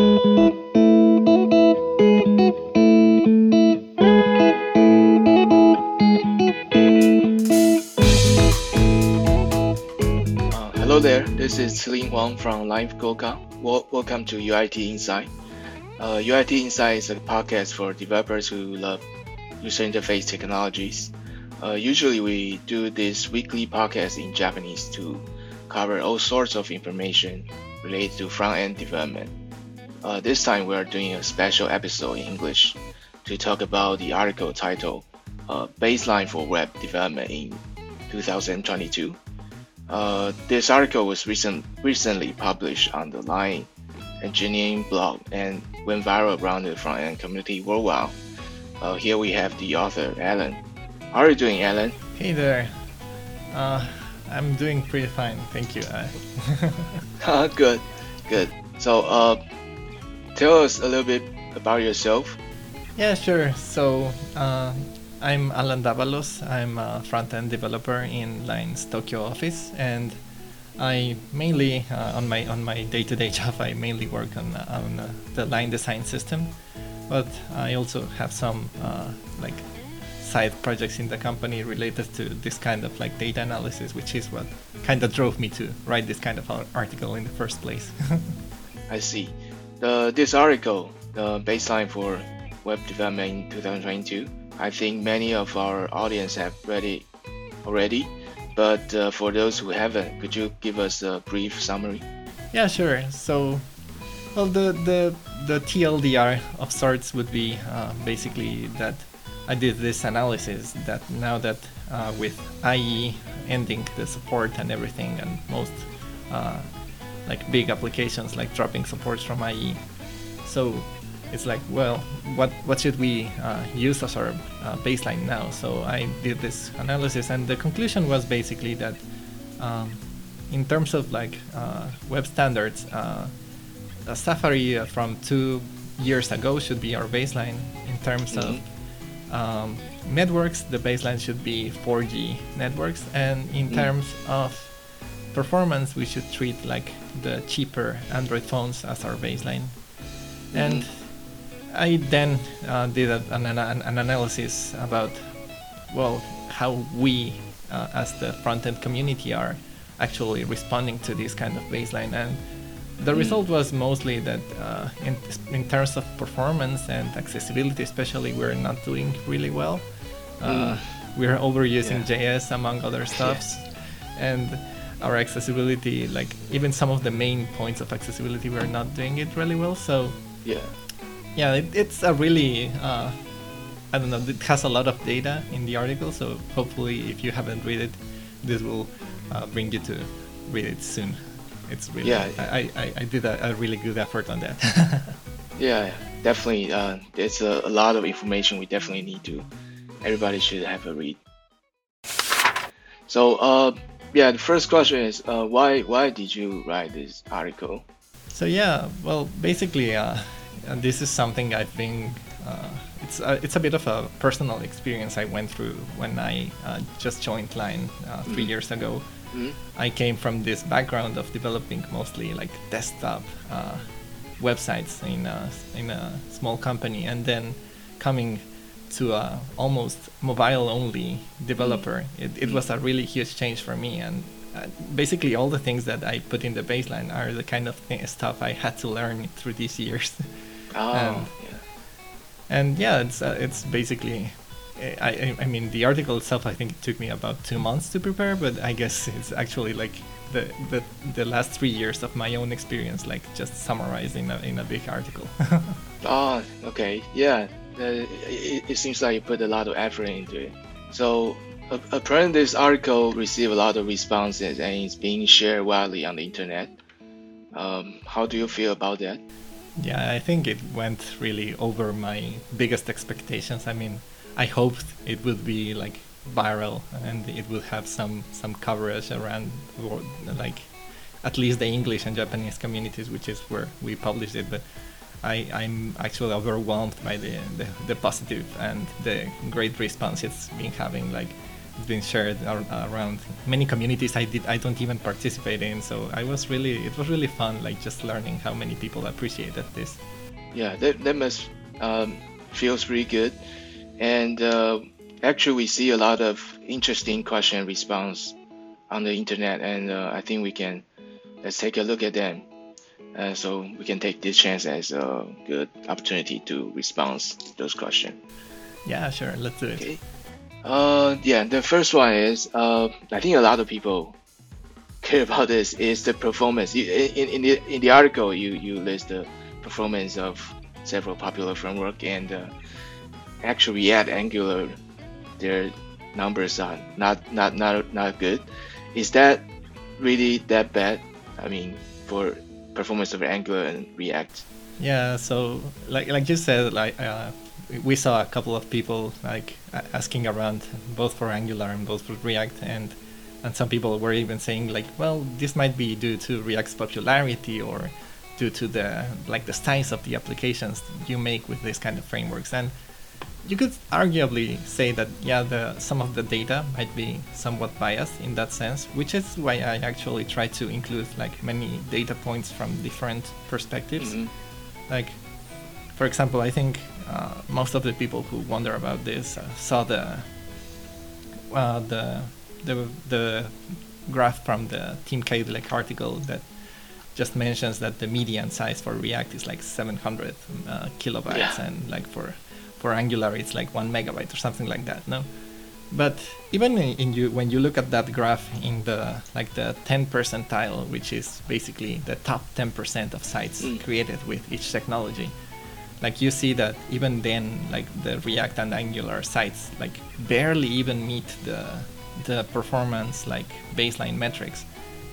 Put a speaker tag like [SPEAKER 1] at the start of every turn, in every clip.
[SPEAKER 1] Uh, hello there, this is Celine Huang from Line Fukuoka. Welcome to UIT Inside. Uh, UIT Inside is a podcast for developers who love user interface technologies. Uh, usually, we do this weekly podcast in Japanese to cover all sorts of information related to front end development. Uh, this time, we are doing a special episode in English to talk about the article titled uh, Baseline for Web Development in 2022. Uh, this article was recent, recently published on the Line Engineering blog and went viral around the front end community worldwide. Uh, here we have the author, Alan. How are you doing, Alan?
[SPEAKER 2] Hey there. Uh, I'm doing pretty fine, thank you. Uh,
[SPEAKER 1] good, good. So, uh, tell us a little bit about yourself.
[SPEAKER 2] yeah, sure. So, uh, I'm Alan Davalos. I'm a front-end developer in Line's Tokyo office, and I mainly uh, on my on my day-to-day job I mainly work on on uh, the Line design system, but I also have some uh, like side projects in the company related to this kind of like data analysis, which is what kind of drove me to write this kind of article in the first place.
[SPEAKER 1] I see. The this article, the baseline for web development in 2022. I think many of our audience have read it already, but uh, for those who haven't, could you give us a brief summary?
[SPEAKER 2] Yeah, sure. So, well, the the the TLDR of sorts would be uh, basically that I did this analysis that now that uh, with IE ending the support and everything, and most uh, like big applications like dropping supports from IE, so it's like, well, what what should we uh, use as our uh, baseline now? So I did this analysis, and the conclusion was basically that. Um, in terms of like uh, web standards, uh, Safari uh, from two years ago should be our baseline. In terms of um, networks, the baseline should be 4G networks, and in
[SPEAKER 1] Mm.
[SPEAKER 2] terms of performance, we should treat like the cheaper Android phones as our baseline. And I then uh, did a, an, an, an analysis about well how we uh, as the front end community are actually responding to this kind of baseline and the
[SPEAKER 1] Mm.
[SPEAKER 2] result was mostly that uh, in, in terms of performance and accessibility especially we're not doing really well uh, we're overusing
[SPEAKER 1] Yeah.
[SPEAKER 2] js among other stuffs and our accessibility like even some of the main points of accessibility we're not doing it really well so
[SPEAKER 1] Yeah.
[SPEAKER 2] yeah it, it's a really uh, i don't know it has a lot of data in the article so hopefully if you haven't read it this will uh, bring you to read it soon it's really
[SPEAKER 1] Yeah.
[SPEAKER 2] I, I, I did a, a really good effort on that
[SPEAKER 1] Yeah, definitely. Uh, there's a, a lot of information we definitely need to. Everybody should have a read. So, uh, yeah, the first question is, uh, why why did you write this article?
[SPEAKER 2] So yeah, well, basically, uh, uh, this is something I think uh, it's a, it's a bit of a personal experience I went through when I uh, just joined Line uh, three
[SPEAKER 1] Mhm.
[SPEAKER 2] years ago.
[SPEAKER 1] Mhm.
[SPEAKER 2] I came from this background of developing mostly like desktop uh, websites in a, in a small company, and then coming to a almost mobile-only developer. It, it was a really huge change for me, and uh, basically all the things that I put in the baseline are the kind of thi- stuff I had to learn through these years.
[SPEAKER 1] Oh,
[SPEAKER 2] And-
[SPEAKER 1] yeah.
[SPEAKER 2] and yeah, it's uh, it's basically. I, I, I mean, the article itself, I think it took me about two months to prepare, but I guess it's actually like the, the, the last three years of my own experience, like just summarized in a, in a big article.
[SPEAKER 1] Oh, okay. Yeah. Uh, it, it seems like you put a lot of effort into it. So, apparently, this article received a lot of responses and it's being shared widely on the internet. Um, how do you feel about that?
[SPEAKER 2] yeah, I think it went really over my biggest expectations. I mean, I hoped it would be like viral and it would have some some coverage around wor- like at least the English and Japanese communities, which is where we published it. But I, I'm actually overwhelmed by the, the, the positive and the great response it's been having. Like it's been shared around many communities I did I don't even participate in. So I was really it was really fun, like just learning how many people appreciated this.
[SPEAKER 1] Yeah, that that must um, feels really good, and uh, actually we see a lot of interesting question and response on the internet, and uh, I think we can let's take a look at them. Uh, so we can take this chance as a good opportunity to respond to those questions.
[SPEAKER 2] Yeah, sure. Let's do it.
[SPEAKER 1] Okay. Uh, yeah, the first one is uh, I think a lot of people care about this is the performance. In, in the in the article, you you list the performance of several popular framework and uh, actually at Angular, their numbers are not not not not good. Is that really that bad? I mean, for performance of Angular and React.
[SPEAKER 2] Yeah, so like like you said, like uh, we saw a couple of people like asking around both for Angular and both for React, and and some people were even saying like, well, this might be due to React's popularity or due to the like the size of the applications you make with this kind of frameworks and you could arguably say that yeah the some of the data might be somewhat biased in that sense which is why i actually try to include like many data points from different perspectives mm-hmm. like for example i think uh, most of the people who wonder about this uh, saw the uh, the the the graph from the Tim Kadlec article that just mentions that the median size for React is like 700 uh, kilobytes, yeah. and like for for Angular it's like one megabyte or something like that. No, but even in, you when you look at that graph in the like the 10 percentile, which is basically the top 10% of sites mm. created with each technology, like you see that even then like the React and Angular sites like barely even meet the the performance like baseline metrics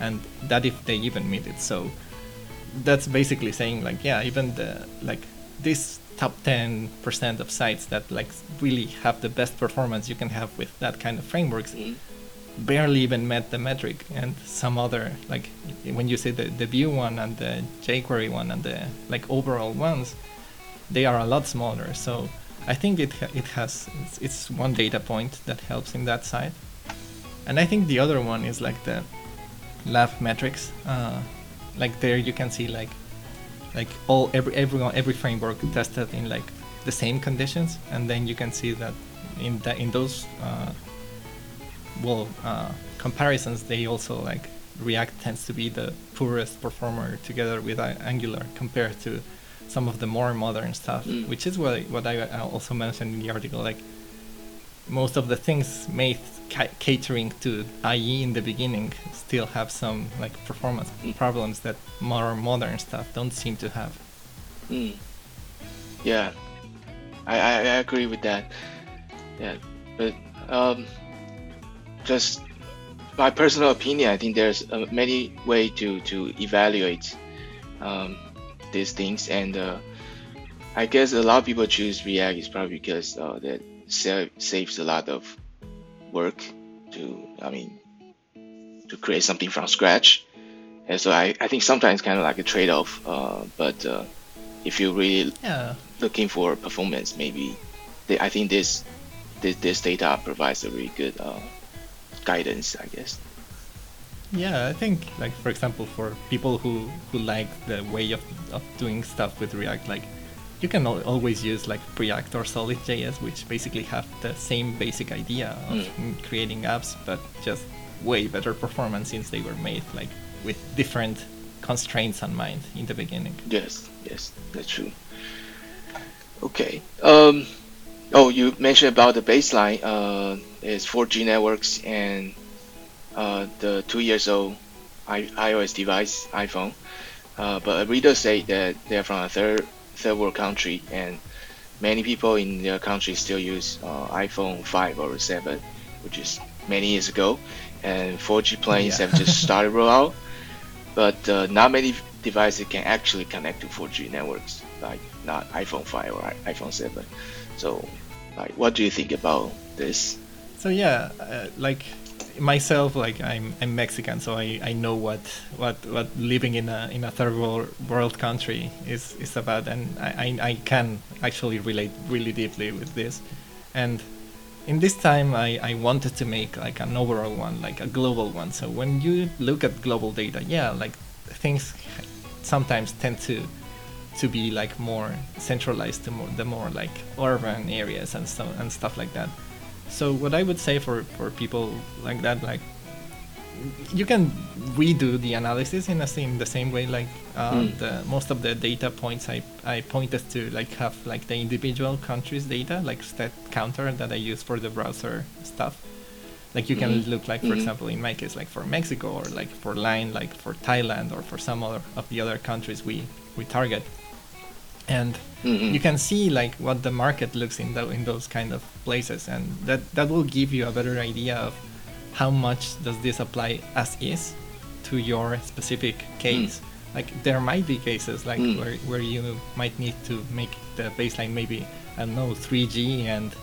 [SPEAKER 2] and that if they even meet it so that's basically saying like yeah even the like this top 10% of sites that like really have the best performance you can have with that kind of frameworks mm-hmm. barely even met the metric and some other like when you say the, the vue one and the jquery one and the like overall ones they are a lot smaller. So i think it it has it's, it's one data point that helps in that side. And i think the other one is like the lab metrics. Uh, like there you can see like like all every everyone every framework tested in like the same conditions and then you can see that in that in those uh, well uh, comparisons they also like react tends to be the poorest performer together with uh, angular compared to some of the more modern stuff mm. which is what, what i also mentioned in the article like most of the things made ca- catering to IE in the beginning still have some like performance mm. problems that more modern stuff don't seem to have.
[SPEAKER 1] Mm. Yeah, I, I, I agree with that. Yeah, but um, just my personal opinion, I think there's uh, many way to to evaluate um, these things, and uh, I guess a lot of people choose React is probably because uh, that saves a lot of work to, I mean, to create something from scratch. And so I, I think sometimes kind of like a trade-off. Uh, but uh, if you're really yeah. looking for performance, maybe they, I think this, this this data provides a really good uh, guidance, I guess.
[SPEAKER 2] Yeah, I think like for example, for people who who like the way of, of doing stuff with React, like you can always use like Preact or Solid.js, which basically have the same basic idea of mm. creating apps, but just way better performance since they were made like with different constraints on mind in the beginning.
[SPEAKER 1] Yes, yes, that's true. Okay. Um, oh, you mentioned about the baseline uh, is 4G networks and uh, the two years old I- iOS device, iPhone. Uh, but a reader say that they're from a third third world country, and many people in their country still use uh, iPhone 5 or 7, which is many years ago, and 4G planes yeah. have just started roll out, but uh, not many devices can actually connect to 4G networks, like not iPhone 5 or iPhone 7. So, like, what do you think about this?
[SPEAKER 2] So yeah, uh, like myself, like I'm I'm Mexican, so I, I know what, what what living in a in a third world, world country is, is about, and I, I can actually relate really deeply with this. And in this time I, I wanted to make like an overall one like a global one so when you look at global data yeah like things sometimes tend to to be like more centralized to more the more like urban areas and stuff and stuff like that so what i would say for for people like that like you can redo the analysis in the same the same way like uh, mm. the, most of the data points I, I pointed to like have like the individual countries data like stat counter that I use for the browser stuff like you can mm-hmm. look like for mm-hmm. example in my case like for Mexico or like for line like for Thailand or for some other of the other countries we we target and mm-hmm. you can see like what the market looks in the, in those kind of places and that that will give you a better idea of how much does this apply as is to your specific case. Mm. Like there might be cases like mm. where, where you might need to make the baseline maybe I don't know 3G and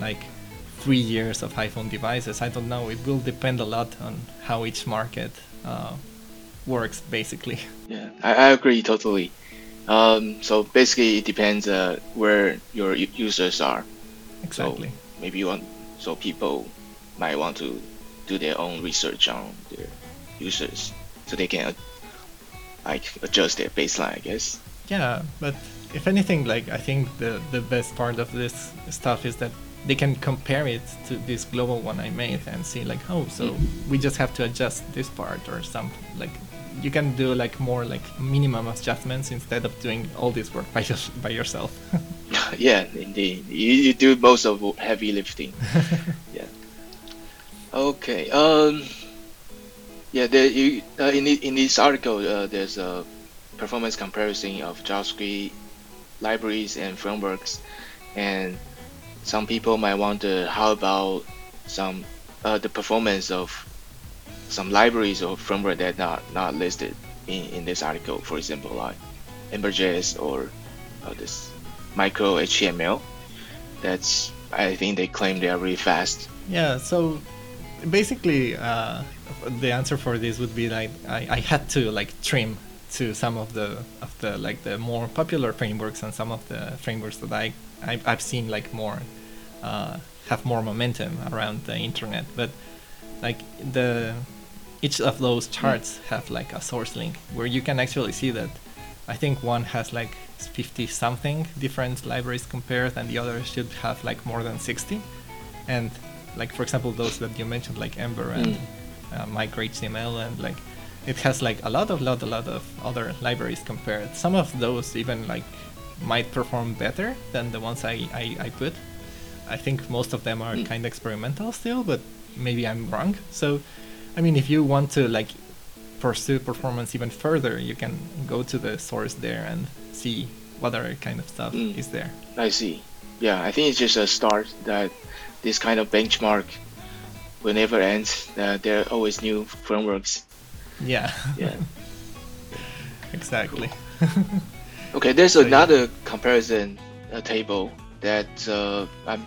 [SPEAKER 2] like three years of iPhone devices. I don't know. It will depend a lot on how each market uh, works, basically.
[SPEAKER 1] Yeah, I, I agree totally. Um, so basically, it depends uh, where your users are.
[SPEAKER 2] Exactly.
[SPEAKER 1] So maybe you want so people might want to do their own research on their users so they can like adjust their baseline, I guess.
[SPEAKER 2] Yeah, but if anything, like I think the the best part of this stuff is that they can compare it to this global one I made and see like, oh, so mm. we just have to adjust this part or something. Like you can do like more like minimum adjustments instead of doing all this work by just by yourself.
[SPEAKER 1] yeah, indeed. You, you do most of heavy lifting. yeah. Okay. Um. Yeah. There. You. Uh, in the, in this article, uh, there's a performance comparison of JavaScript libraries and frameworks, and some people might wonder how about some uh, the performance of some libraries or framework that not not listed in, in this article. For example, like Ember.js or uh, this micro HTML. That's I think they claim they are really fast.
[SPEAKER 2] Yeah. So basically, uh, the answer for this would be like I, I had to like trim to some of the of the like the more popular frameworks and some of the frameworks that I, I have seen like more uh, have more momentum around the internet. But like the each of those charts have like a source link where you can actually see that I think one has like 50 something different libraries compared and the other should have like more than 60 and like for example those that you mentioned like Ember and mm. uh, MicroHTML and like it has like a lot of lot a lot of other libraries compared. Some of those even like might perform better than the ones I, I, I put. I think most of them are mm. kind of experimental still, but maybe I'm wrong. So, I mean, if you want to like pursue performance even further, you can go to the source there and see what other kind of stuff mm. is there.
[SPEAKER 1] I see. Yeah, I think it's just a start that this kind of benchmark will never end. Uh, there are always new frameworks.
[SPEAKER 2] Yeah.
[SPEAKER 1] Yeah.
[SPEAKER 2] exactly.
[SPEAKER 1] okay, there's so, another yeah. comparison uh, table that uh, I'm.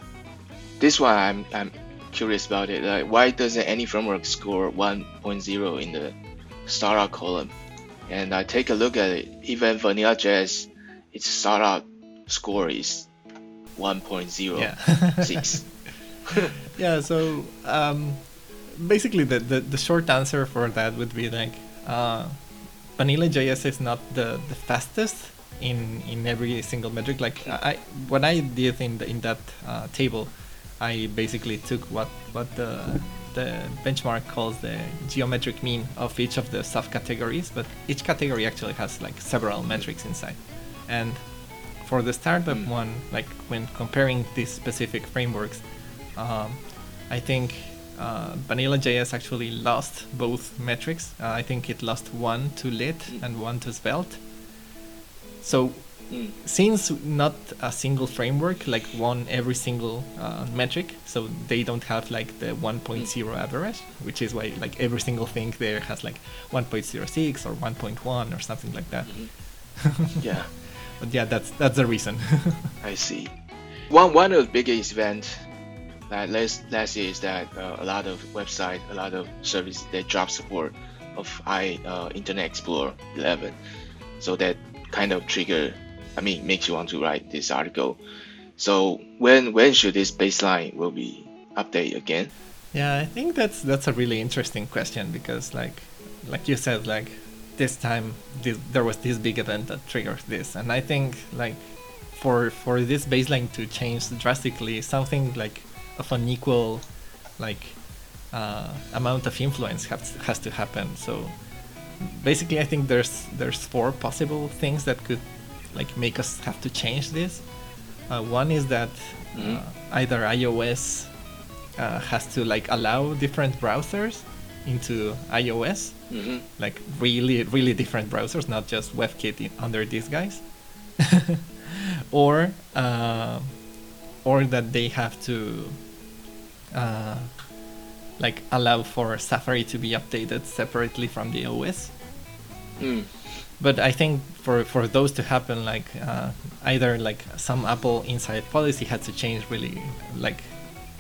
[SPEAKER 1] This one I'm I'm curious about it. Like, why doesn't any framework score 1.0 in the startup column? And I take a look at it. Even Vanilla.js, its startup score is 1.06. Yeah.
[SPEAKER 2] yeah, so um, basically the, the, the, short answer for that would be like uh, Vanilla JS is not the, the fastest in in every single metric. Like I what I did in the, in that uh, table, I basically took what what the the benchmark calls the geometric mean of each of the subcategories, but each category actually has like several metrics inside. And for the startup mm. one, like when comparing these specific frameworks, um, I think uh, Vanilla JS actually lost both metrics. Uh, I think it lost one to lit mm. and one to svelte. So mm. since not a single framework like won every single uh, metric, so they don't have like the 1.0 mm. average, which is why like every single thing there has like 1.06 or 1.1 or something like that.
[SPEAKER 1] Mm-hmm. yeah.
[SPEAKER 2] but yeah, that's that's the reason.
[SPEAKER 1] I see. One one of the biggest events that last last year is that uh, a lot of website, a lot of service they drop support of i uh, Internet Explorer 11, so that kind of trigger, I mean, makes you want to write this article. So when when should this baseline will be update again?
[SPEAKER 2] Yeah, I think that's that's a really interesting question because like like you said like this time this, there was this big event that triggered this and I think like for for this baseline to change drastically something like of an equal like uh, amount of influence has has to happen so basically I think there's there's four possible things that could like make us have to change this. Uh, one is that
[SPEAKER 1] Mhm.
[SPEAKER 2] uh, either iOS uh, has to like allow different browsers into iOS,
[SPEAKER 1] hmm
[SPEAKER 2] like really really different browsers, not just WebKit in, under these guys, or uh, or that they have to uh, like allow for Safari to be updated separately from the OS
[SPEAKER 1] Mm.
[SPEAKER 2] But I think for for those to happen, like uh, either like some Apple inside policy had to change really like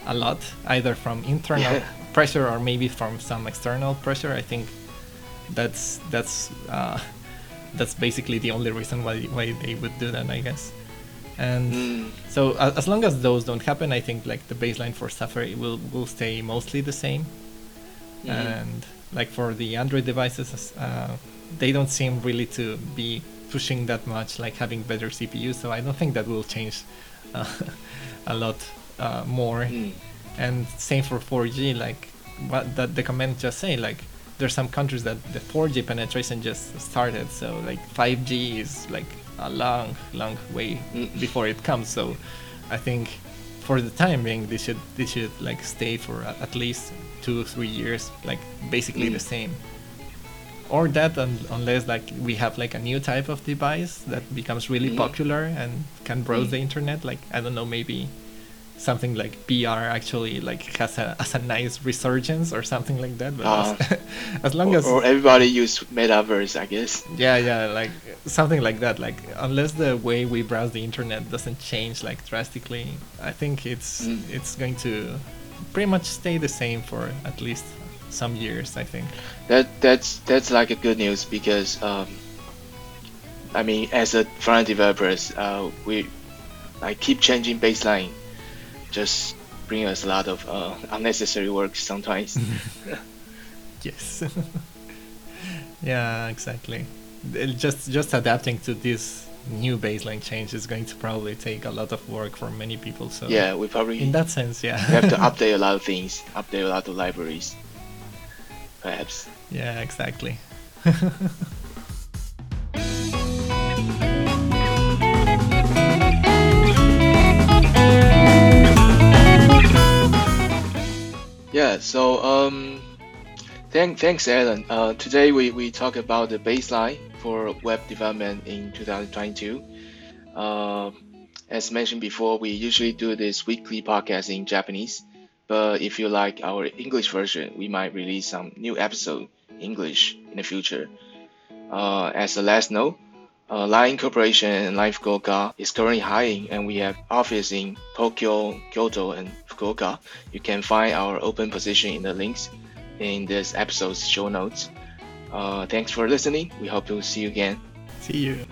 [SPEAKER 2] a lot, either from internal
[SPEAKER 1] Yeah.
[SPEAKER 2] pressure or maybe from some external pressure. I think that's that's uh, that's basically the only reason why why they would do that, I guess. And
[SPEAKER 1] Mm.
[SPEAKER 2] so a- as long as those don't happen, I think like the baseline for Safari will will stay mostly the same
[SPEAKER 1] Mhm.
[SPEAKER 2] and like for the Android devices, uh, they don't seem really to be pushing that much, like having better CPU. So I don't think that will change uh, a lot uh, more.
[SPEAKER 1] Mm.
[SPEAKER 2] And same for 4G, like what that the comment just say, like there's some countries that the 4G penetration just started, so like 5G is like a long, long way
[SPEAKER 1] Mm.
[SPEAKER 2] before it comes. So I think for the time being, they should they should like stay for at least two three years, like basically
[SPEAKER 1] Mm.
[SPEAKER 2] the same. Or that, un- unless like we have like a new type of device that becomes really
[SPEAKER 1] Mhm.
[SPEAKER 2] popular and can browse the internet, like I don't know, maybe something like VR actually like has a has a nice resurgence or something like that. But
[SPEAKER 1] Ah.
[SPEAKER 2] as, as long
[SPEAKER 1] Or,
[SPEAKER 2] as
[SPEAKER 1] or everybody use metaverse, I guess.
[SPEAKER 2] yeah, yeah, like something like that. Like unless the way we browse the internet doesn't change like drastically, I think it's
[SPEAKER 1] Mm.
[SPEAKER 2] it's going to pretty much stay the same for at least some years. I think.
[SPEAKER 1] That that's that's like a good news because um, I mean, as a front developers, uh, we like keep changing baseline, just bring us a lot of uh, unnecessary work sometimes.
[SPEAKER 2] Yes. yeah, exactly. Just just adapting to this new baseline change is going to probably take a lot of work for many people. So
[SPEAKER 1] yeah, we probably
[SPEAKER 2] in that sense, yeah.
[SPEAKER 1] We have to update a lot of things, update a lot of libraries, perhaps.
[SPEAKER 2] yeah, exactly.
[SPEAKER 1] Yeah, so um, thank, thanks, Alan. Uh, today we, we talk about the baseline for web development in 2022. Uh, as mentioned before, we usually do this weekly podcast in Japanese, but if you like our English version, we might release some new episode English in the future. Uh, as a last note, uh, Line Corporation and Line Fukuoka is currently hiring, and we have office in Tokyo, Kyoto, and Fukuoka. You can find our open position in the links in this episode's show notes. Uh, thanks for listening. We hope to see you again.
[SPEAKER 2] See you.